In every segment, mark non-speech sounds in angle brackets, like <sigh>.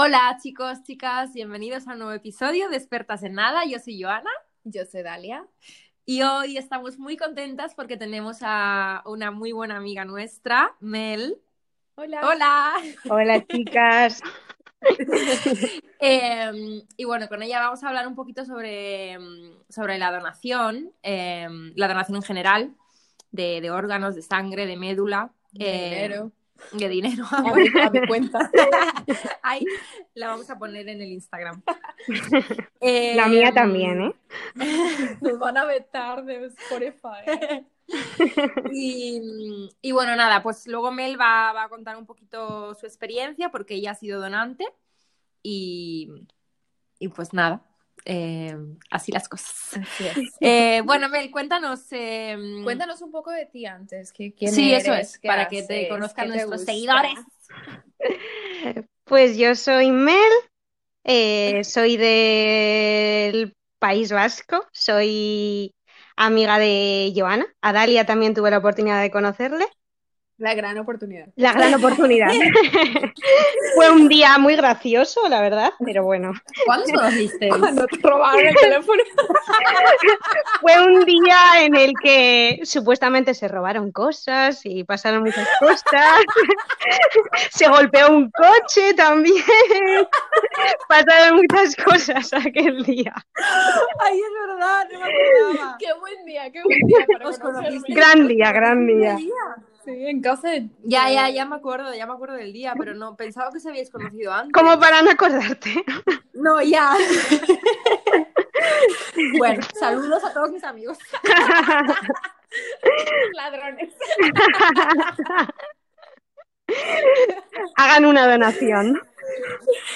Hola chicos, chicas, bienvenidos a un nuevo episodio de Expertas en Nada. Yo soy Joana. Yo soy Dalia. Y hoy estamos muy contentas porque tenemos a una muy buena amiga nuestra, Mel. Hola. Hola. Hola chicas. <laughs> Eh, y bueno, con ella vamos a hablar un poquito sobre, sobre la donación, eh, la donación en general, de, de órganos, de sangre, de médula. De eh, dinero. De dinero. A mi, a mi cuenta. <laughs> Ahí la vamos a poner en el Instagram. <laughs> La mía también, ¿eh? <laughs> Nos van a vetar de Spotify. Y, y bueno, nada, pues luego Mel va, va a contar un poquito su experiencia porque ella ha sido donante y, y pues nada, eh, así las cosas. Así es. <laughs> Eh, bueno, Mel, cuéntanos. eh, Cuéntanos un poco de ti antes. que- ¿Quién Sí, eres? eso es, ¿Qué para que te conozcan ¿Qué te nuestros gusta? seguidores. <laughs> Pues yo soy Mel, eh, soy del País Vasco, soy amiga de Joana. A Dalia también tuve la oportunidad de conocerle. La gran oportunidad. La gran oportunidad. <laughs> Fue un día muy gracioso, la verdad, pero bueno. ¿Cuándo os conocisteis? Cuando te robaron el teléfono. <laughs> Fue un día en el que supuestamente se robaron cosas y pasaron muchas cosas. <laughs> Se golpeó un coche también. Pasaron muchas cosas aquel día. Ay, es verdad, no me acordaba. Qué buen día, qué buen día para conocerme. conocisteis. Gran día, gran día. Sí, en casa de... Ya, ya, ya me acuerdo, ya me acuerdo del día, pero no, pensaba que os habíais conocido antes. Como para no acordarte. No, ya. <laughs> bueno, saludos a todos mis amigos. <laughs> Ladrones. <laughs> Hagan una donación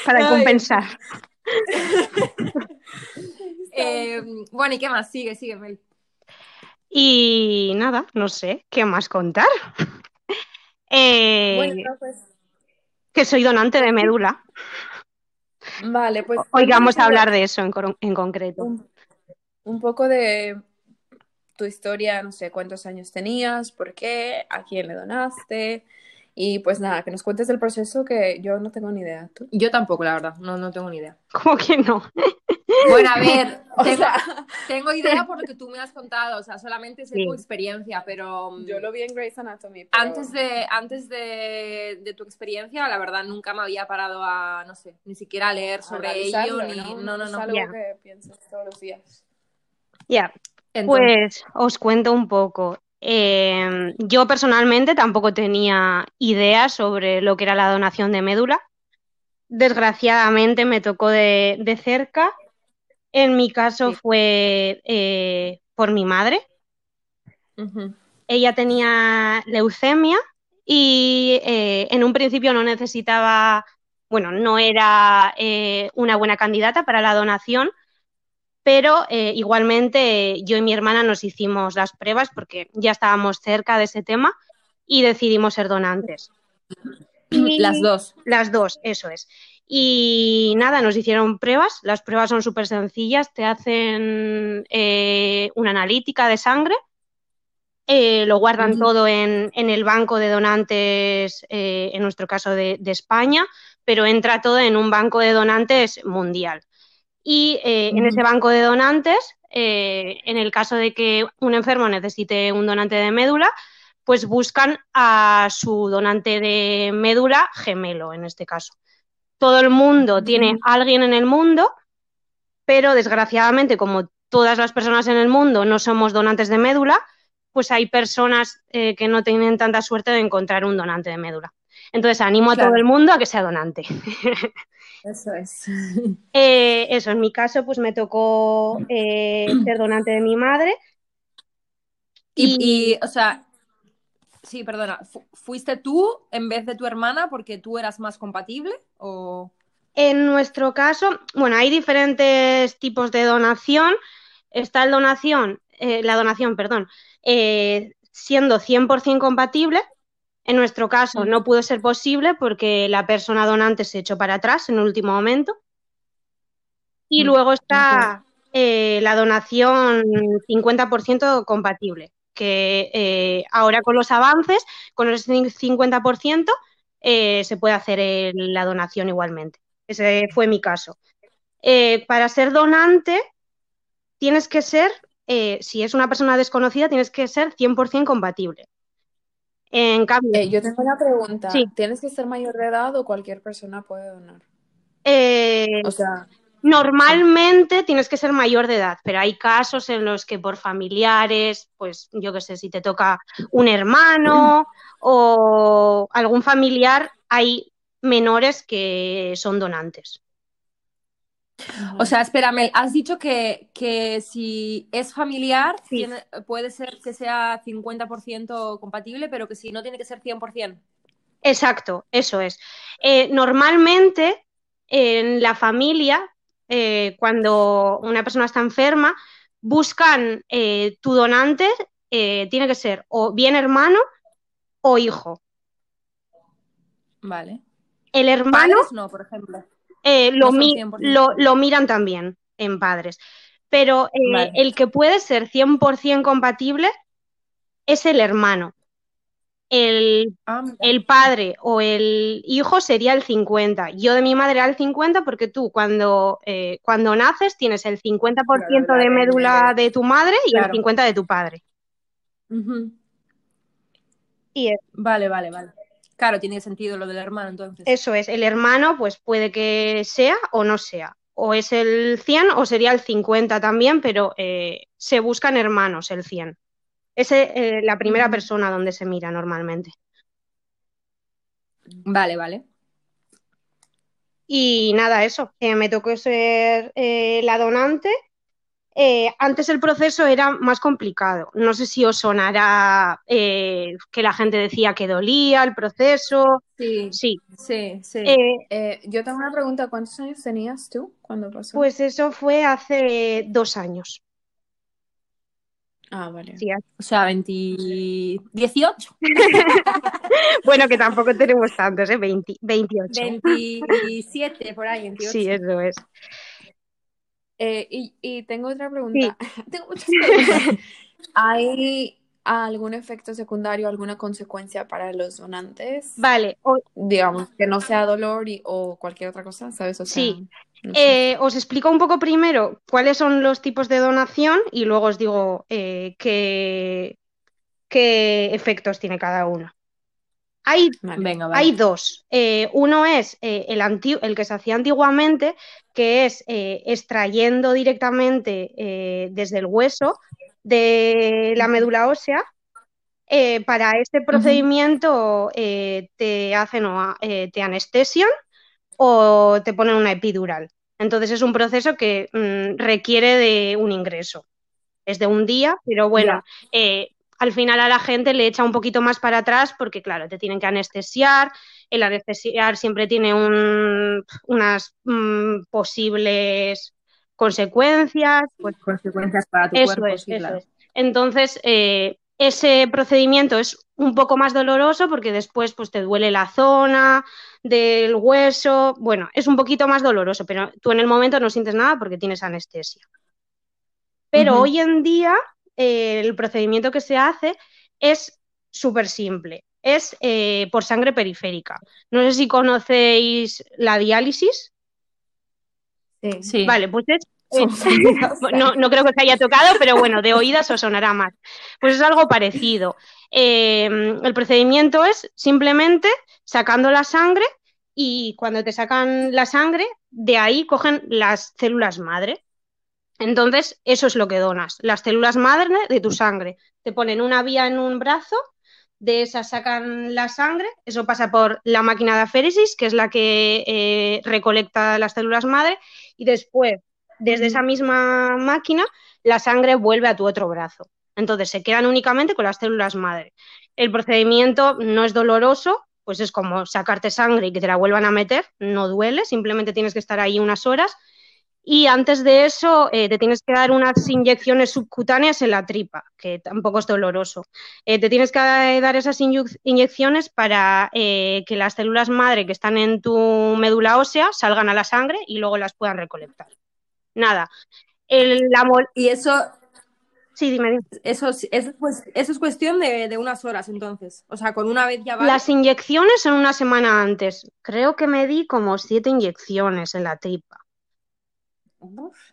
para Ay. compensar. Eh, bueno, ¿y qué más? Sigue, sigue, Mel. Y nada, no sé, ¿qué más contar? <laughs> Eh, Bueno, pues... que soy donante de médula. Vale, pues... Hoy vamos a hablar de eso en, concreto. un, un poco de tu historia, no sé cuántos años tenías, por qué, a quién le donaste y pues nada, que nos cuentes el proceso que yo no tengo ni idea. ¿Tú? Yo tampoco, la verdad, no, no tengo ni idea. <laughs> ¿Cómo que no? Bueno, a ver, <laughs> O tengo, sea, tengo idea <laughs> por lo que tú me has contado, o sea, solamente sé Sí. tu experiencia, pero mm, yo lo vi en Grey's Anatomy, pero antes de, antes de, de tu experiencia, la verdad, nunca me había parado a, no sé, ni siquiera a leer sobre ello, ni... No, no, Es no. algo Ya. que piensas todos los días. Ya, Pues os cuento un poco. Eh, yo personalmente tampoco tenía idea sobre lo que era la donación de médula. Desgraciadamente me tocó de, de cerca. En mi caso fue eh, por mi madre. Ella tenía leucemia y eh, en un principio no necesitaba, bueno, no era eh, una buena candidata para la donación, pero eh, igualmente yo y mi hermana nos hicimos las pruebas porque ya estábamos cerca de ese tema y decidimos ser donantes. <clears throat> Y- las dos. Las dos, eso es. Y nada, nos hicieron pruebas. Las pruebas son súper sencillas. Te hacen eh, una analítica de sangre, eh, lo guardan todo en, en el banco de donantes, eh, en nuestro caso de, de España, pero entra todo en un banco de donantes mundial. Y eh, en ese banco de donantes, eh, en el caso de que un enfermo necesite un donante de médula, pues buscan a su donante de médula gemelo, en este caso. Todo el mundo tiene Ujú. a alguien en el mundo, pero desgraciadamente, como todas las personas en el mundo no somos donantes de médula, pues hay personas eh, que no tienen tanta suerte de encontrar un donante de médula. Entonces animo a Claro. todo el mundo a que sea donante. <laughs> Eso es. <laughs> Eh, eso, en mi caso, pues me tocó eh, ser donante de mi madre. Y, y, o sea, sí, perdona, fu- ¿fuiste tú en vez de tu hermana porque tú eras más compatible? O... En nuestro caso, bueno, hay diferentes tipos de donación. Está el donación, eh, la donación, perdón, eh, siendo 100% compatible. En nuestro caso no pudo ser posible porque la persona donante se echó para atrás en el último momento. Y Mm, luego está eh, la donación 50% compatible, que eh, ahora con los avances, con el 50%, eh, se puede hacer la donación igualmente. Ese fue mi caso. Eh, para ser donante, tienes que ser, si es una persona desconocida, tienes que ser 100% compatible. En cambio, Eh, yo tengo una pregunta. Sí. ¿Tienes que ser mayor de edad o cualquier persona puede donar? eh, O sea, Normalmente tienes que ser mayor de edad, pero hay casos en los que por familiares, pues yo qué sé, si te toca un hermano <clears throat> o algún familiar, hay menores que son donantes. O sea, espérame, has dicho que, que si es familiar, Sí. tiene- puede ser que sea 50% compatible, pero que si no tiene que ser 100%. Exacto, eso es. Eh, normalmente en la familia, eh, cuando una persona está enferma, buscan eh, tu donante, tiene que ser o bien hermano o hijo. Vale. El hermano Padres no, por ejemplo. Eh, lo, No son mi- 100%. lo- lo miran también en padres, pero eh, Vale. el que puede ser 100% compatible es el hermano. El Ah, el padre o el hijo sería el 50. Yo de mi madre era el 50 porque tú cuando, eh, cuando naces tienes el 50% Claro, la de médula de tu madre y Claro. el 50 de tu padre. Ujú. Y es- Vale, vale, vale. Claro, tiene sentido lo del hermano, entonces. eso es, el hermano pues puede que sea o no sea. O es el 100 o sería el 50 también, pero eh, se buscan hermanos el 100. Es eh, la primera persona donde se mira normalmente. Vale, vale. Y nada, eso, eh, me tocó ser eh, la donante. Eh, antes el proceso era más complicado. No sé si os sonará eh, que la gente decía que dolía el proceso. Sí, Sí, sí, sí. Eh, eh, yo tengo una pregunta. ¿Cuántos años tenías tú cuando pasó? pues eso fue hace dos años. Ah, vale. Sí, O sea, 20... 18. <laughs> Bueno, que tampoco tenemos tantos, ¿eh? 20 28. 27, por ahí, 28. Sí, eso es. Eh, y, y tengo otra pregunta. <laughs> Tengo muchas preguntas. <laughs> ¿Hay algún efecto secundario, alguna consecuencia para los donantes? Vale, o- Digamos, que no sea dolor y, o cualquier otra cosa, ¿sabes? O sea, Sí. no sé. Eh, os explico un poco primero cuáles son los tipos de donación y luego os digo eh, qué, qué efectos tiene cada uno. Hay, Vale. Venga, vale. hay dos. Eh, uno es eh, el, anti- el que se hacía antiguamente, que es eh, extrayendo directamente eh, desde el hueso de la médula ósea. Eh, para este procedimiento eh, te hacen o, eh, te anestesian o te ponen una epidural. Entonces es un proceso que mm, requiere de un ingreso. Es de un día, pero bueno, eh, al final a la gente le echa un poquito más para atrás porque, claro, te tienen que anestesiar. El anestesiar siempre tiene un- unas mm, posibles consecuencias. Pues Consecuencias para tu eso cuerpo, es, sí, eso claro. es. Entonces, eh, ese procedimiento es un poco más doloroso porque después pues, te duele la zona del hueso. Bueno, es un poquito más doloroso, pero tú en el momento no sientes nada porque tienes anestesia. Pero hoy en día eh, el procedimiento que se hace es súper simple. Es eh, por sangre periférica. No sé si conocéis la diálisis. Sí. Sí. Vale, pues es <laughs> no, no creo que os haya tocado, pero bueno, de oídas os sonará más. Pues es algo parecido. Eh, el procedimiento es simplemente sacando la sangre y cuando te sacan la sangre, de ahí cogen las células madre. Entonces, eso es lo que donas, las células madre de tu sangre. Te ponen una vía en un brazo, de esas sacan la sangre, eso pasa por la máquina de aféresis, que es la que eh, recolecta las células madre, y después, desde esa misma máquina, la sangre vuelve a tu otro brazo. Entonces, se quedan únicamente con las células madre. El procedimiento no es doloroso, pues es como sacarte sangre y que te la vuelvan a meter, no duele, simplemente tienes que estar ahí unas horas. Y antes de eso, eh, te tienes que dar unas inyecciones subcutáneas en la tripa, que tampoco es doloroso. Eh, te tienes que dar esas inyec- inyecciones para eh, que las células madre que están en tu médula ósea salgan a la sangre y luego las puedan recolectar. Nada. El, la mol- Y eso, Sí, dime, dime. Eso, es- eso, es eso es cuestión de, de unas horas, entonces. O sea, con una vez ya vale. Las inyecciones son una semana antes. Creo que me di como siete inyecciones en la tripa.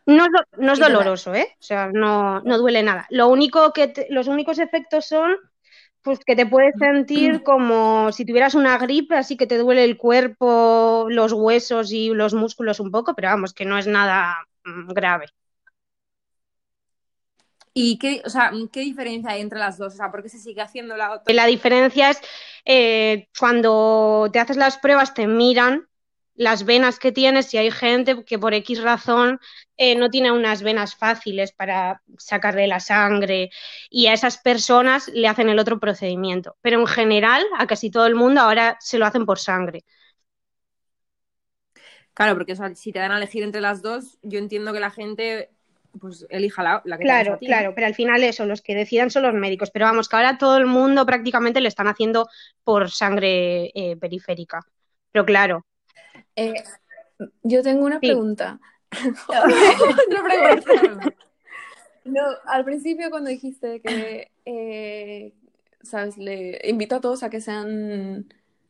No es, do- no es doloroso, ¿eh? O sea, no, no duele nada. Lo único que te- los únicos efectos son pues que te puedes sentir <clears throat> como si tuvieras una gripe, así que te duele el cuerpo, los huesos y los músculos un poco, pero vamos, que no es nada mm, grave. ¿Y qué, o sea, qué diferencia hay entre las dos? O sea, ¿por qué se sigue haciendo la otra? La diferencia es eh, cuando te haces las pruebas, te miran las venas que tienes y hay gente que por X razón eh, no tiene unas venas fáciles para sacarle la sangre y a esas personas le hacen el otro procedimiento. Pero en general, a casi todo el mundo ahora se lo hacen por sangre. Claro, porque o sea, si te dan a elegir entre las dos, yo entiendo que la gente pues elija la, la que Claro, claro, pero al final eso, los que decidan son los médicos. Pero vamos, que ahora todo el mundo prácticamente le están haciendo por sangre eh, periférica. Pero claro, Eh, yo tengo una Sí. pregunta. <laughs> <laughs> No preguntes. No, al principio cuando dijiste que, eh, sabes, le invito a todos a que sean,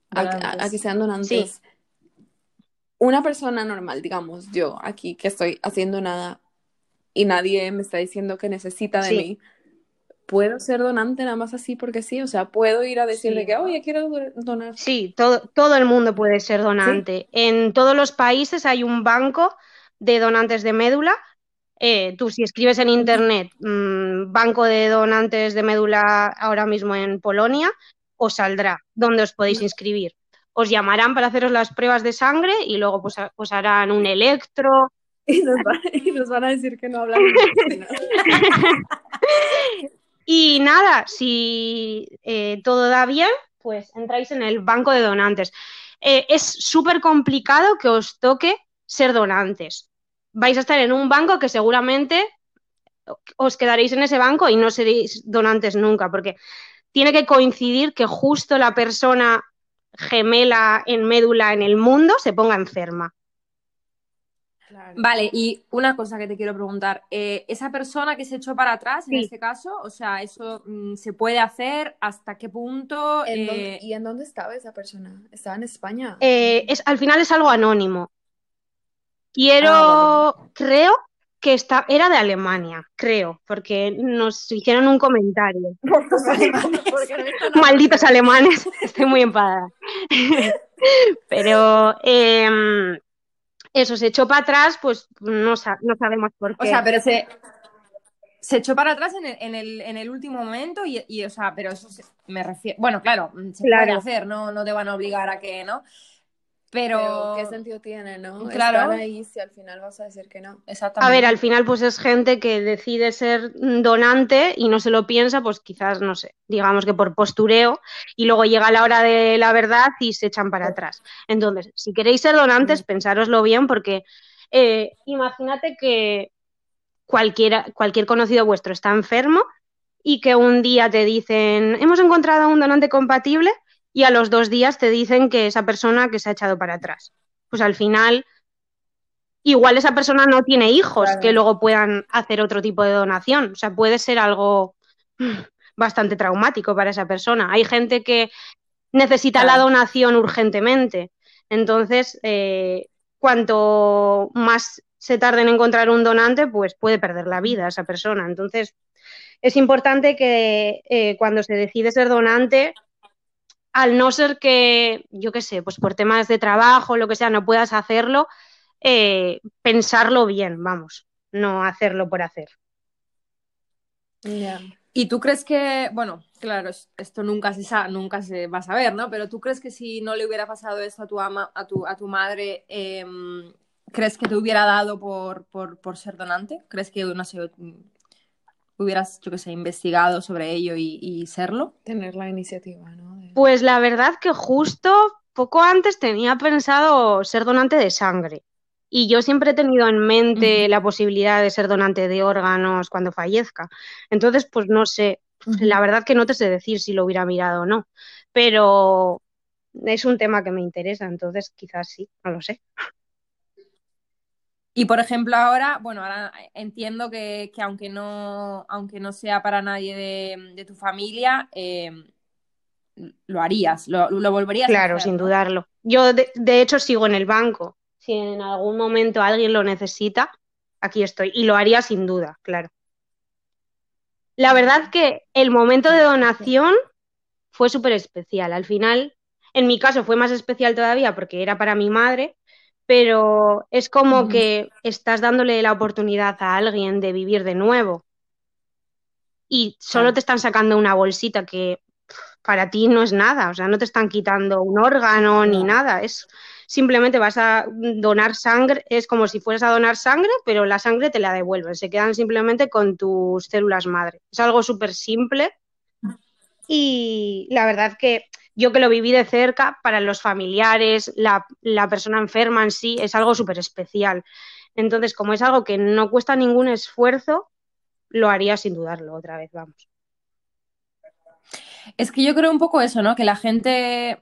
a, a- a Donantes. que sean donantes. Una persona normal, digamos, yo aquí que estoy haciendo nada y nadie me está diciendo que necesita de Sí. mí, ¿puedo ser donante nada más así porque sí? O sea, ¿puedo ir a decirle Sí, que, oye, quiero do- donar? Sí, todo, todo el mundo puede ser donante. En todos los países hay un banco de donantes de médula. Eh, tú si escribes en internet mm, banco de donantes de médula ahora mismo en Polonia, os saldrá donde os podéis inscribir. Os llamarán para haceros las pruebas de sangre y luego pues, os harán un electro. <laughs> Y nos, va- y nos van a decir que no hablamos. <laughs> Y nada, si eh, todo da bien, pues entráis en el banco de donantes. Eh, es súper complicado que os toque ser donantes. Vais a estar en un banco que seguramente os quedaréis en ese banco y no seréis donantes nunca, porque tiene que coincidir que justo la persona gemela en médula en el mundo se ponga enferma. Claro. Vale, y una cosa que te quiero preguntar, eh, esa persona que se echó para atrás en este caso, o sea, eso mm, se puede hacer, ¿hasta qué punto? ¿En Eh, dónde- ¿Y en dónde estaba esa persona? ¿Estaba en España? Eh, es, al final es algo anónimo. Quiero, Ah, vale, creo que está, era de Alemania, creo, porque nos hicieron un comentario. <laughs> No Malditos alemanes, <laughs> estoy muy enfadada. <laughs> Pero em, eso, se echó para atrás, pues no, sa- no sabemos por o qué. sea, pero se, se echó para atrás en el, en el, en el último momento y, y, o sea, pero eso se- me refiero, bueno, claro, se Claro. puede hacer, no, no te van a obligar a que, ¿no? Pero, Pero, ¿qué sentido tiene, no? Claro. Estar ahí si al final vas a decir que no. exactamente. A ver, al final pues es gente que decide ser donante y no se lo piensa, pues quizás, no sé, digamos que por postureo y luego llega la hora de la verdad y se echan para atrás. Entonces, si queréis ser donantes, pensároslo bien porque eh, imagínate que cualquiera, cualquier conocido vuestro está enfermo y que un día te dicen, hemos encontrado a un donante compatible y a los dos días te dicen que esa persona que se ha echado para atrás. Pues al final, igual esa persona no tiene hijos Claro. que luego puedan hacer otro tipo de donación. O sea, puede ser algo mm, bastante traumático para esa persona. Hay gente que necesita la donación urgentemente. Entonces, eh, cuanto más se tarde en encontrar un donante, pues puede perder la vida esa persona. Entonces, es importante que eh, cuando se decide ser donante, al no ser que, yo qué sé, pues por temas de trabajo, lo que sea, no puedas hacerlo, eh, pensarlo bien, vamos, no hacerlo por hacer. Ya. ¿Y tú crees que, bueno, claro, es- esto nunca se sa- nunca se va a saber, ¿no? Pero tú crees que si no le hubiera pasado esto a tu ama, a tu, a tu madre, em, ¿crees que te hubiera dado por, por, por ser donante? ¿Crees que, no sé, hubieras, yo qué sé, investigado sobre ello y, y serlo? Tener la iniciativa, ¿no? De- Pues la verdad que justo poco antes tenía pensado ser donante de sangre. Y yo siempre he tenido en mente la posibilidad de ser donante de órganos cuando fallezca. Entonces, pues no sé, la verdad que no te sé decir si lo hubiera mirado o no, pero es un tema que me interesa, entonces quizás sí, no lo sé. Y por ejemplo, ahora, bueno, ahora entiendo que, aunque, no, aunque no sea para nadie de, tu familia, eh, lo harías, lo, lo volverías claro, a hacer. sin dudarlo. Yo, de, de, hecho, sigo en el banco. Si en algún momento alguien lo necesita, aquí estoy. Y lo haría sin duda, claro. La verdad que el momento de donación fue súper especial. Al final, en mi caso fue más especial todavía porque era para mi madre, pero es como que estás dándole la oportunidad a alguien de vivir de nuevo. Y solo te están sacando una bolsita que para ti no es nada, o sea, no te están quitando un órgano ni nada, es simplemente vas a donar sangre, es como si fueras a donar sangre, pero la sangre te la devuelven, se quedan simplemente con tus células madre. Es algo súper simple y la verdad que yo que lo viví de cerca, para los familiares, la, la persona enferma en sí, es algo súper especial. Entonces, como es algo que no cuesta ningún esfuerzo, lo haría sin dudarlo otra vez, vamos. Es que yo creo un poco eso, ¿no? Que la gente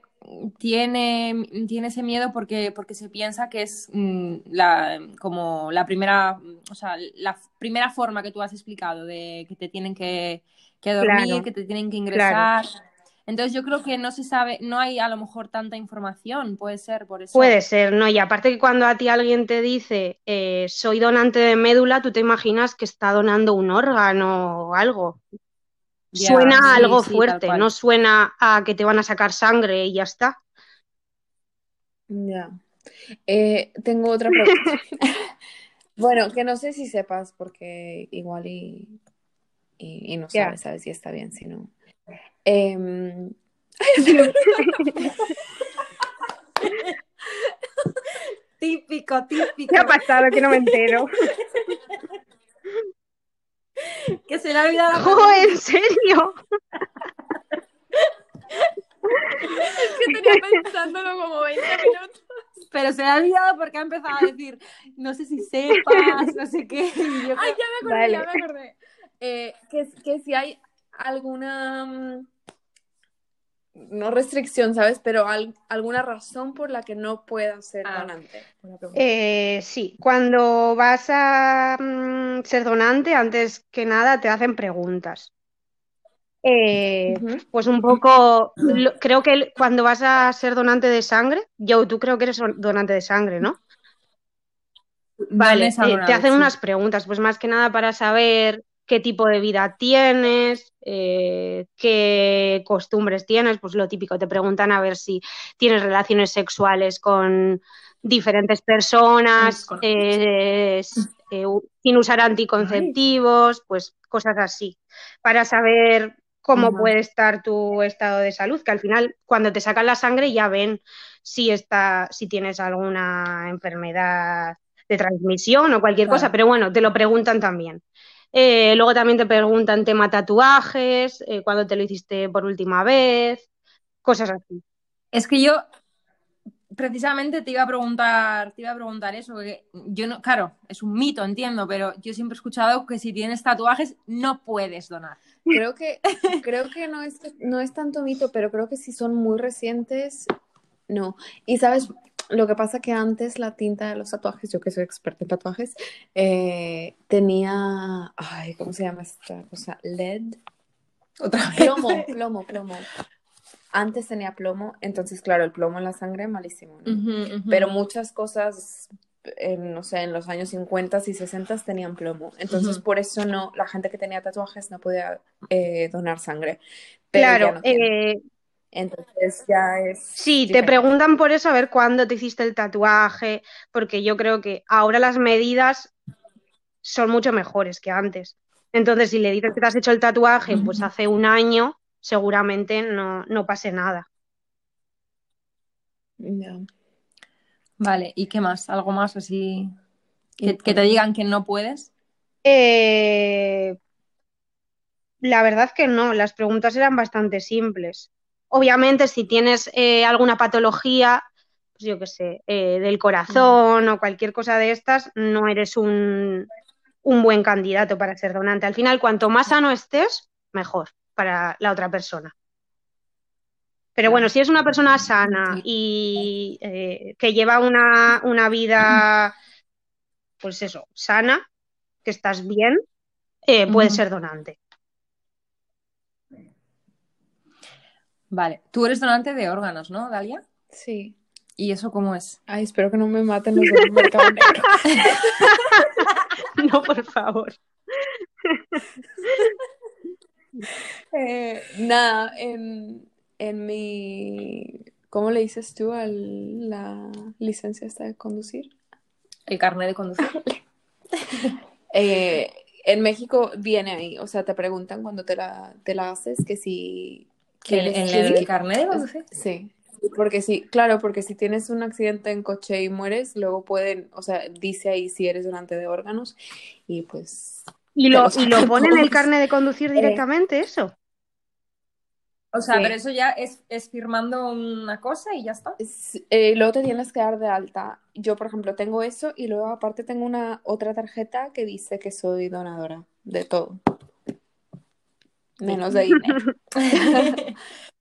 tiene, tiene ese miedo porque, porque se piensa que es mm, la, como la primera, o sea, la primera forma que tú has explicado de que te tienen que, dormir, que te tienen que ingresar. Entonces yo creo que no se sabe, no hay a lo mejor tanta información, puede ser por eso. Puede ser, ¿no? Y aparte que cuando a ti alguien te dice eh, soy donante de médula, tú te imaginas que está donando un órgano o algo suena algo fuerte, no suena a que te van a sacar sangre y ya está. Ya. Eh, tengo otra pregunta. <laughs> bueno, que no sé si sepas, porque igual y, y, no sabes, sabes si está bien, si no. Em, <laughs> <laughs> típico, típico. ¿Qué ha pasado? Que no me entero. Que se le ha olvidado. <laughs> ¡Oh, en serio! es que tenía pensándolo como 20 minutos. Pero se le ha olvidado porque ha empezado a decir, no sé si sepas, no sé qué. Ay, ya me acordé, ya me acordé. Eh, que, que si hay alguna mm, no restricción, ¿sabes? Pero alguna razón por la que no puedas ser ah. donante. Eh, sí, cuando vas a mm, ser donante, antes que nada te hacen preguntas. Eh, pues un poco, creo que cuando vas a ser donante de sangre, yo, tú creo que eres donante de sangre, ¿no? Vale, eh, te hacen unas preguntas, pues más que nada para saber qué tipo de vida tienes, eh, qué costumbres tienes, pues lo típico, te preguntan a ver si tienes relaciones sexuales con diferentes personas, eh, eh, sin usar anticonceptivos, pues cosas así, para saber cómo puede estar tu estado de salud, que al final cuando te sacan la sangre ya ven si, está, si tienes alguna enfermedad de transmisión o cualquier cosa, pero bueno, te lo preguntan también. Eh, luego también te preguntan tema tatuajes, eh, cuándo te lo hiciste por última vez, cosas así. Es que yo precisamente te iba a preguntar, te iba a preguntar eso, porque yo no, claro, es un mito, entiendo, pero yo siempre he escuchado que si tienes tatuajes no puedes donar. Creo que, creo que no es, no es tanto mito, pero creo que si son muy recientes, no. Y sabes, lo que pasa que antes la tinta de los tatuajes, yo que soy experta en tatuajes, eh, tenía, ay, ¿cómo se llama esta cosa? LED. Otra vez. Plomo, plomo, plomo. Antes tenía plomo, entonces claro, el plomo en la sangre malísimo, ¿no? Pero muchas cosas, no sé, en los años 50 y 60 tenían plomo. Entonces por eso no, la gente que tenía tatuajes no podía eh, donar sangre. claro, eh, entonces ya es. Sí, te preguntan por eso a ver cuándo te hiciste el tatuaje, porque yo creo que ahora las medidas son mucho mejores que antes. Entonces, si le dices que te has hecho el tatuaje, pues hace un año, seguramente no, no pase nada. Vale, ¿y qué más? ¿Algo más así? ¿Que, te digan que no puedes? Eh, la verdad que no, las preguntas eran bastante simples. Obviamente, si tienes eh, alguna patología, pues yo qué sé, eh, del corazón o cualquier cosa de estas, no eres un, buen candidato para ser donante. Al final, cuanto más sano estés, mejor para la otra persona. Pero bueno, si es una persona sana y eh, que lleva una, una, vida pues eso, sana, que estás bien, eh, puedes Ujú. ser donante. Vale. Tú eres donante de órganos, ¿no, Dalia? Sí. ¿Y eso cómo es? Ay, espero que no me maten los del mercado negro. <laughs> No, por favor. <laughs> Eh, nada, en, en mi... ¿Cómo le dices tú a la licencia esta de conducir? El carnet de conducir. <laughs> Eh, en México viene ahí, o sea, te preguntan cuando te la, te la haces que si ¿En, quieres en el ir. carnet de conducir? Sí, porque sí, claro, porque si tienes un accidente en coche y mueres, luego pueden, o sea, dice ahí si eres donante de órganos y pues ¿Y lo, y lo pone en el carnet de conducir directamente eso? O sea, Sí. pero eso ya es, es firmando una cosa y ya está. es- eh, luego te tienes que dar de alta. Yo, por ejemplo, tengo eso y luego aparte tengo una otra tarjeta que dice que soy donadora de todo. Menos de dinero. <laughs> <laughs>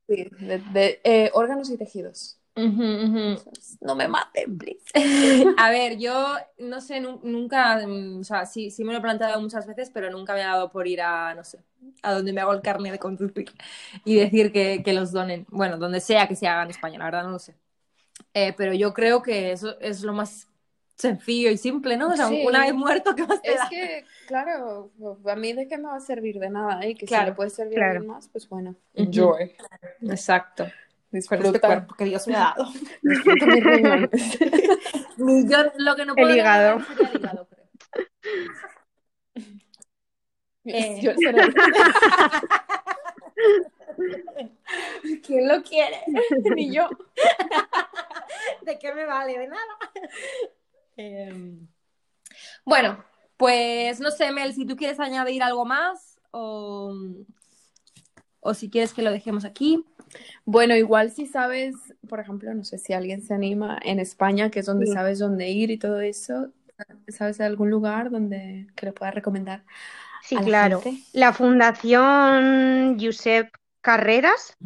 Sí, de, de, eh, órganos y tejidos. Ujú, ujú. No me maten, please. <laughs> A ver, yo no sé, nu- nunca, mm, o sea, sí, sí me lo he planteado muchas veces, pero nunca me ha dado por ir a, no sé, a donde me hago el carnet de conducir y decir que, que los donen. Bueno, donde sea que se haga en España, la verdad no lo sé. Eh, pero yo creo que eso es lo más sencillo y simple, ¿no? O sea, Sí. una vez muerto, ¿qué más te Es da? que, claro, a mí de qué me va a servir de nada, ¿eh? Que si Claro, le puede servir claro. a alguien más, pues bueno, enjoy. Exacto. Con este cuerpo que Dios me ha dado. mis riñones. <laughs> Yo lo que no puedo El hígado. negar sería el hígado, creo. Eh. Yo. <laughs> ¿Quién lo quiere? <laughs> Ni yo. ¿De qué me vale? De nada. Em, bueno, pues no sé, Mel, si tú quieres añadir algo más o, o si quieres que lo dejemos aquí. Bueno, igual si sabes, por ejemplo, no sé si alguien se anima en España, que es donde Sí. sabes dónde ir y todo eso, ¿sabes de algún lugar donde que le puedas recomendar Sí, a la claro. gente? La Fundación Josep Carreras,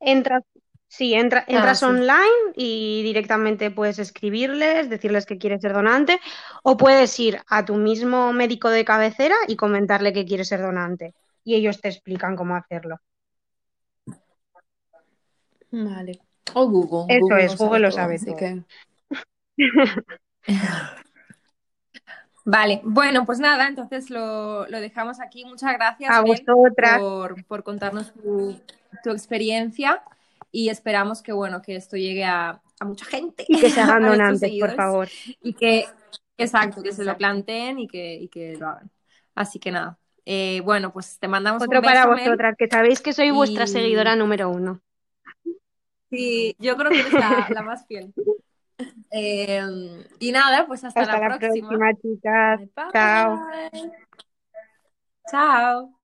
entras, sí, entra, entras sí. online y directamente puedes escribirles, decirles que quieres ser donante, o puedes ir a tu mismo médico de cabecera y comentarle que quieres ser donante. Y ellos te explican cómo hacerlo. Vale. O Google. Eso Google es, Google lo todo, sabe así todo. que <laughs> Vale, bueno, pues nada, entonces lo, lo dejamos aquí. Muchas gracias, A vosotras. por, por contarnos tu, tu experiencia y esperamos que, bueno, que esto llegue a, a mucha gente. Y que se hagan <laughs> donantes, por favor. Y que, exacto, que se lo planteen y que, y que lo hagan. Así que nada. Eh, bueno, pues te mandamos Otro un beso, para vosotras, que sabéis que soy vuestra Y- seguidora número uno. Sí, yo creo que eres la, la más fiel. <laughs> Eh, y nada, pues hasta, Hasta la próxima, chicas. bye. Chao. Chao.